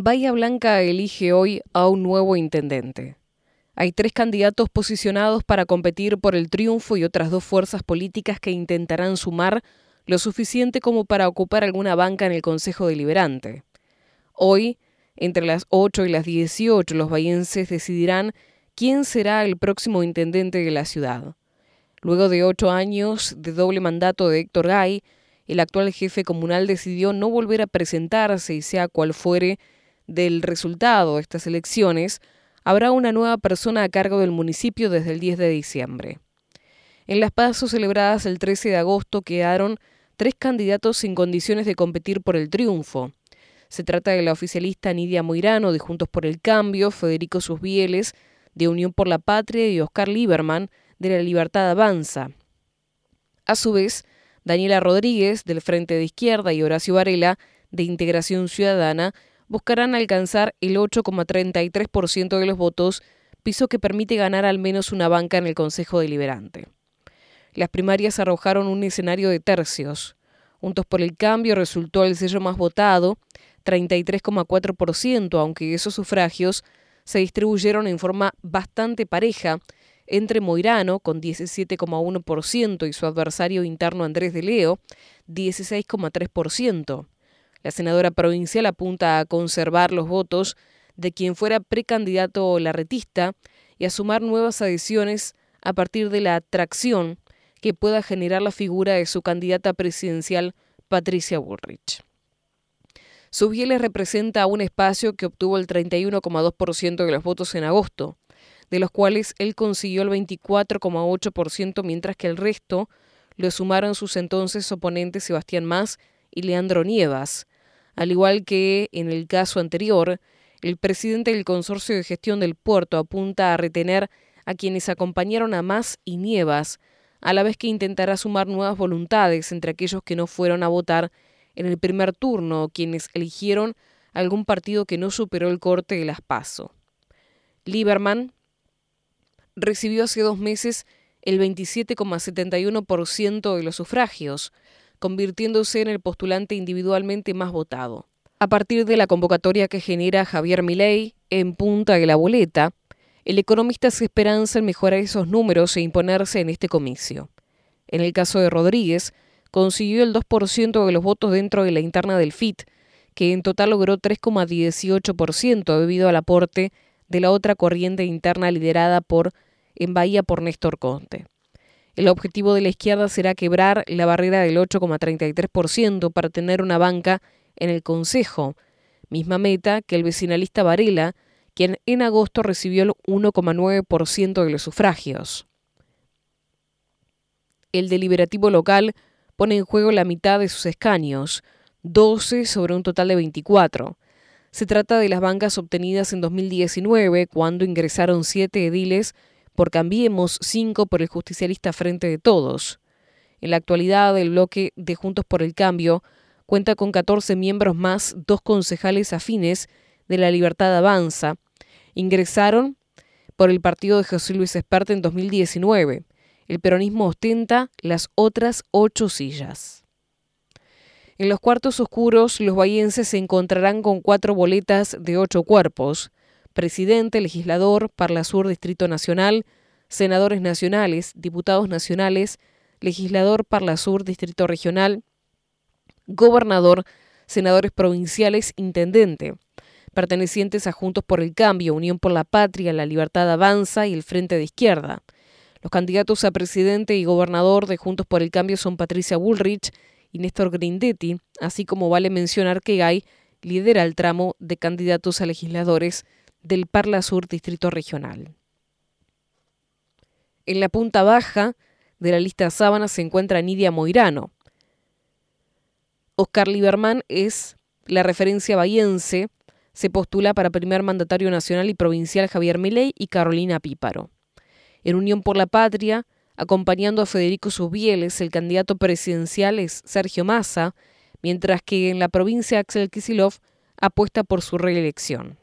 Bahía Blanca elige hoy a un nuevo intendente. Hay tres candidatos posicionados para competir por el triunfo y otras dos fuerzas políticas que intentarán sumar lo suficiente como para ocupar alguna banca en el Consejo Deliberante. Hoy, entre las 8 y las 18, los bahienses decidirán quién será el próximo intendente de la ciudad. Luego de ocho años de doble mandato de Héctor Gay, el actual jefe comunal decidió no volver a presentarse y sea cual fuere del resultado de estas elecciones, habrá una nueva persona a cargo del municipio desde el 10 de diciembre. En las pasos celebradas el 13 de agosto quedaron tres candidatos sin condiciones de competir por el triunfo. Se trata de la oficialista Nidia Moirano de Juntos por el Cambio, Federico Susbieles de Unión por la Patria y Oscar Lieberman de la Libertad Avanza. A su vez, Daniela Rodríguez del Frente de Izquierda y Horacio Varela de Integración Ciudadana buscarán alcanzar el 8,33% de los votos, piso que permite ganar al menos una banca en el Consejo Deliberante. Las primarias arrojaron un escenario de tercios. Juntos por el Cambio resultó el sello más votado, 33,4%, aunque esos sufragios se distribuyeron en forma bastante pareja entre Moirano, con 17,1%, y su adversario interno Andrés de Leo, 16,3%. La senadora provincial apunta a conservar los votos de quien fuera precandidato larretista y a sumar nuevas adhesiones a partir de la atracción que pueda generar la figura de su candidata presidencial Patricia Bullrich. Subieles representa un espacio que obtuvo el 31,2% de los votos en agosto, de los cuales él consiguió el 24,8%, mientras que el resto lo sumaron sus entonces oponentes Sebastián Más y Leandro Nievas. Al igual que en el caso anterior, el presidente del Consorcio de Gestión del Puerto apunta a retener a quienes acompañaron a Más y Nievas, a la vez que intentará sumar nuevas voluntades entre aquellos que no fueron a votar en el primer turno, quienes eligieron algún partido que no superó el corte de las PASO. Lieberman recibió hace dos meses el 27,71% de los sufragios, convirtiéndose en el postulante individualmente más votado. A partir de la convocatoria que genera Javier Milei en punta de la boleta, el economista se esperanza en mejorar esos números e imponerse en este comicio. En el caso de Rodríguez, consiguió el 2% de los votos dentro de la interna del FIT, que en total logró 3,18% debido al aporte de la otra corriente interna liderada por en Bahía por Néstor Conte. El objetivo de la izquierda será quebrar la barrera del 8,33% para tener una banca en el Consejo, misma meta que el vecinalista Varela, quien en agosto recibió el 1,9% de los sufragios. El deliberativo local pone en juego la mitad de sus escaños, 12 sobre un total de 24. Se trata de las bancas obtenidas en 2019, cuando ingresaron siete ediles por Cambiemos, cinco por el justicialista Frente de Todos. En la actualidad, el bloque de Juntos por el Cambio cuenta con 14 miembros más, dos concejales afines de la Libertad Avanza. Ingresaron por el partido de José Luis Esperte en 2019. El peronismo ostenta las otras ocho sillas. En los cuartos oscuros, los bahienses se encontrarán con cuatro boletas de ocho cuerpos: presidente, legislador, Parlasur Distrito Nacional, senadores nacionales, diputados nacionales, legislador Parlasur Distrito Regional, gobernador, senadores provinciales, intendente, pertenecientes a Juntos por el Cambio, Unión por la Patria, La Libertad Avanza y el Frente de Izquierda. Los candidatos a presidente y gobernador de Juntos por el Cambio son Patricia Bullrich y Néstor Grindetti, así como vale mencionar que Gay lidera el tramo de candidatos a legisladores del Parla Sur Distrito Regional. En la punta baja de la lista sábana se encuentra Nidia Moirano. Oscar Lieberman es la referencia bahiense, se postula para primer mandatario nacional y provincial Javier Milei y Carolina Píparo. En Unión por la Patria, acompañando a Federico Subieles, el candidato presidencial es Sergio Massa, mientras que en la provincia Axel Kisilov apuesta por su reelección.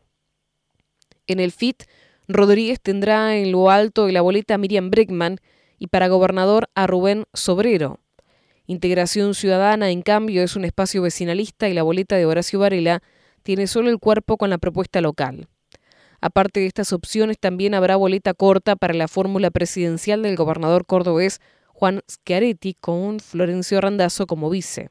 En el FIT, Rodríguez tendrá en lo alto de la boleta a Miriam Breckman y para gobernador a Rubén Sobrero. Integración Ciudadana, en cambio, es un espacio vecinalista y la boleta de Horacio Varela tiene solo el cuerpo con la propuesta local. Aparte de estas opciones, también habrá boleta corta para la fórmula presidencial del gobernador cordobés Juan Schiaretti con Florencio Randazzo como vice.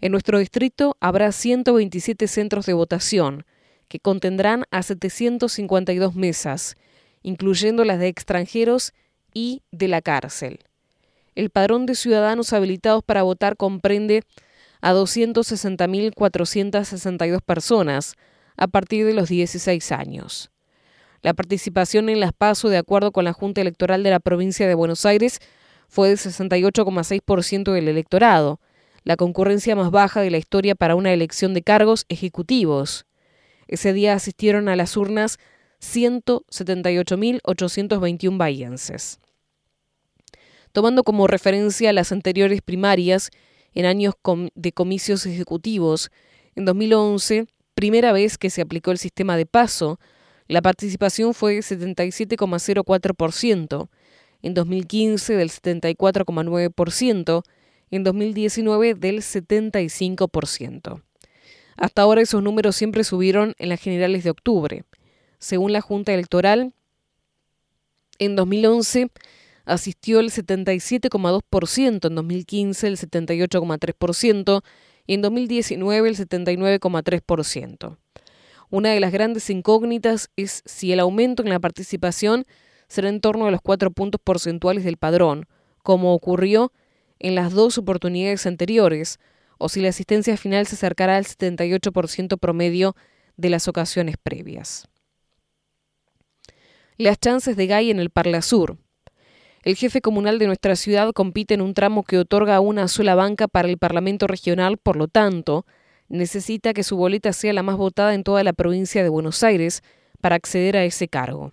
En nuestro distrito habrá 127 centros de votación, que contendrán a 752 mesas, incluyendo las de extranjeros y de la cárcel. El padrón de ciudadanos habilitados para votar comprende a 260.462 personas a partir de los 16 años. La participación en las PASO, de acuerdo con la Junta Electoral de la provincia de Buenos Aires, fue de 68,6% del electorado, la concurrencia más baja de la historia para una elección de cargos ejecutivos. Ese día asistieron a las urnas 178.821 bahienses. Tomando como referencia las anteriores primarias, en años de comicios ejecutivos, en 2011, primera vez que se aplicó el sistema de paso, la participación fue 77,04%, en 2015 del 74,9%, en 2019 del 75%. Hasta ahora esos números siempre subieron en las generales de octubre. Según la Junta Electoral, en 2011 asistió el 77,2%, en 2015 el 78,3% y en 2019 el 79,3%. Una de las grandes incógnitas es si el aumento en la participación será en torno a los cuatro puntos porcentuales del padrón, como ocurrió en las dos oportunidades anteriores, o si la asistencia final se acercará al 78% promedio de las ocasiones previas. Las chances de Gay en el Parla Sur. El jefe comunal de nuestra ciudad compite en un tramo que otorga una sola banca para el Parlamento regional, por lo tanto, necesita que su boleta sea la más votada en toda la provincia de Buenos Aires para acceder a ese cargo.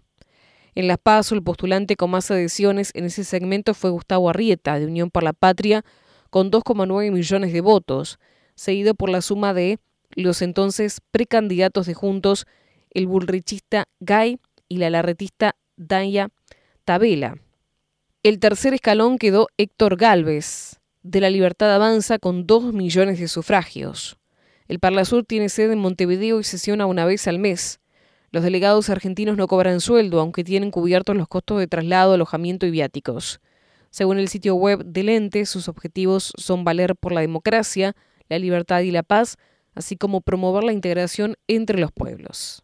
En Las Paso, el postulante con más adhesiones en ese segmento fue Gustavo Arrieta, de Unión por la Patria, con 2,9 millones de votos, seguido por la suma de los entonces precandidatos de Juntos, el bullrichista Gay y la larretista Daya Tabela. El tercer escalón quedó Héctor Galvez, de la Libertad Avanza, con 2 millones de sufragios. El Parlasur tiene sede en Montevideo y sesiona una vez al mes. Los delegados argentinos no cobran sueldo, aunque tienen cubiertos los costos de traslado, alojamiento y viáticos. Según el sitio web del ente, sus objetivos son valer por la democracia, la libertad y la paz, así como promover la integración entre los pueblos.